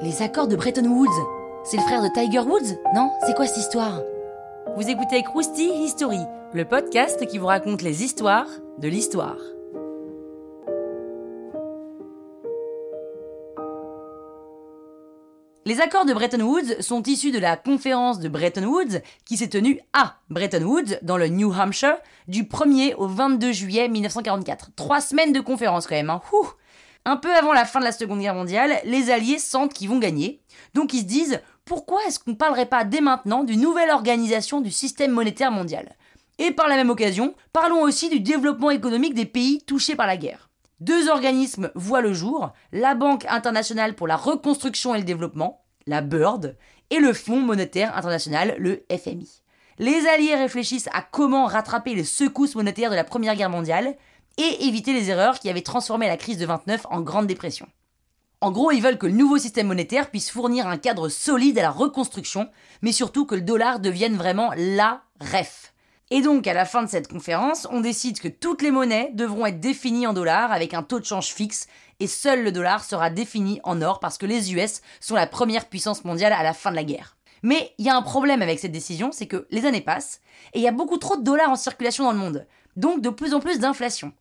Les accords de Bretton Woods. C'est le frère de Tiger Woods Non? C'est quoi cette histoire? Vous écoutez Krusty History, le podcast qui vous raconte les histoires de l'histoire. Les accords de Bretton Woods sont issus de la conférence de Bretton Woods qui s'est tenue à Bretton Woods, dans le New Hampshire, du 1er au 22 juillet 1944. Trois semaines de conférence quand même. Hein. Un peu avant la fin de la Seconde Guerre mondiale, les Alliés sentent qu'ils vont gagner. Donc ils se disent pourquoi est-ce qu'on ne parlerait pas dès maintenant d'une nouvelle organisation du système monétaire mondial? Et par la même occasion, parlons aussi du développement économique des pays touchés par la guerre. Deux organismes voient le jour, la Banque internationale pour la reconstruction et le développement, la BIRD, et le Fonds monétaire international, le FMI. Les Alliés réfléchissent à comment rattraper les secousses monétaires de la Première Guerre mondiale et éviter les erreurs qui avaient transformé la crise de 29 en Grande Dépression. En gros, ils veulent que le nouveau système monétaire puisse fournir un cadre solide à la reconstruction, mais surtout que le dollar devienne vraiment la ref. Et donc, à la fin de cette conférence, on décide que toutes les monnaies devront être définies en dollars avec un taux de change fixe, et seul le dollar sera défini en or parce que les US sont la première puissance mondiale à la fin de la guerre. Mais il y a un problème avec cette décision, c'est que les années passent, et il y a beaucoup trop de dollars en circulation dans le monde, donc de plus en plus d'inflation.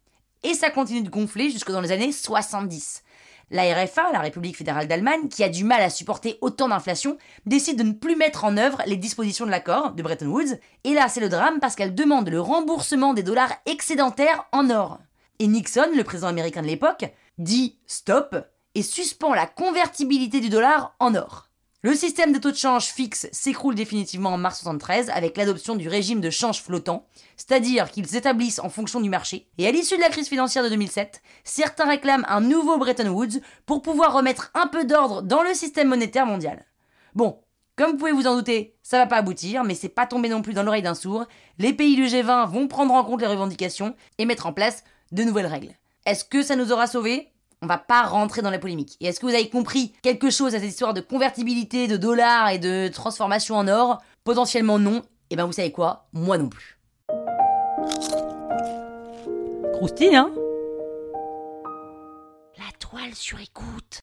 Et ça continue de gonfler jusque dans les années 70. La RFA, la République fédérale d'Allemagne, qui a du mal à supporter autant d'inflation, décide de ne plus mettre en œuvre les dispositions de l'accord de Bretton Woods. Et là, c'est le drame parce qu'elle demande le remboursement des dollars excédentaires en or. Et Nixon, le président américain de l'époque, dit stop et suspend la convertibilité du dollar en or. Le système de taux de change fixe s'écroule définitivement en mars 73 avec l'adoption du régime de change flottant, c'est-à-dire qu'ils s'établissent en fonction du marché. Et à l'issue de la crise financière de 2007, certains réclament un nouveau Bretton Woods pour pouvoir remettre un peu d'ordre dans le système monétaire mondial. Bon, comme vous pouvez vous en douter, ça va pas aboutir, mais c'est pas tombé non plus dans l'oreille d'un sourd. Les pays du G20 vont prendre en compte les revendications et mettre en place de nouvelles règles. Est-ce que ça nous aura sauvés? On va pas rentrer dans la polémique. Et est-ce que vous avez compris quelque chose à cette histoire de convertibilité de dollars et de transformation en or? Potentiellement non. Et eh ben vous savez quoi? Moi non plus. Croustille, hein? La toile sur écoute.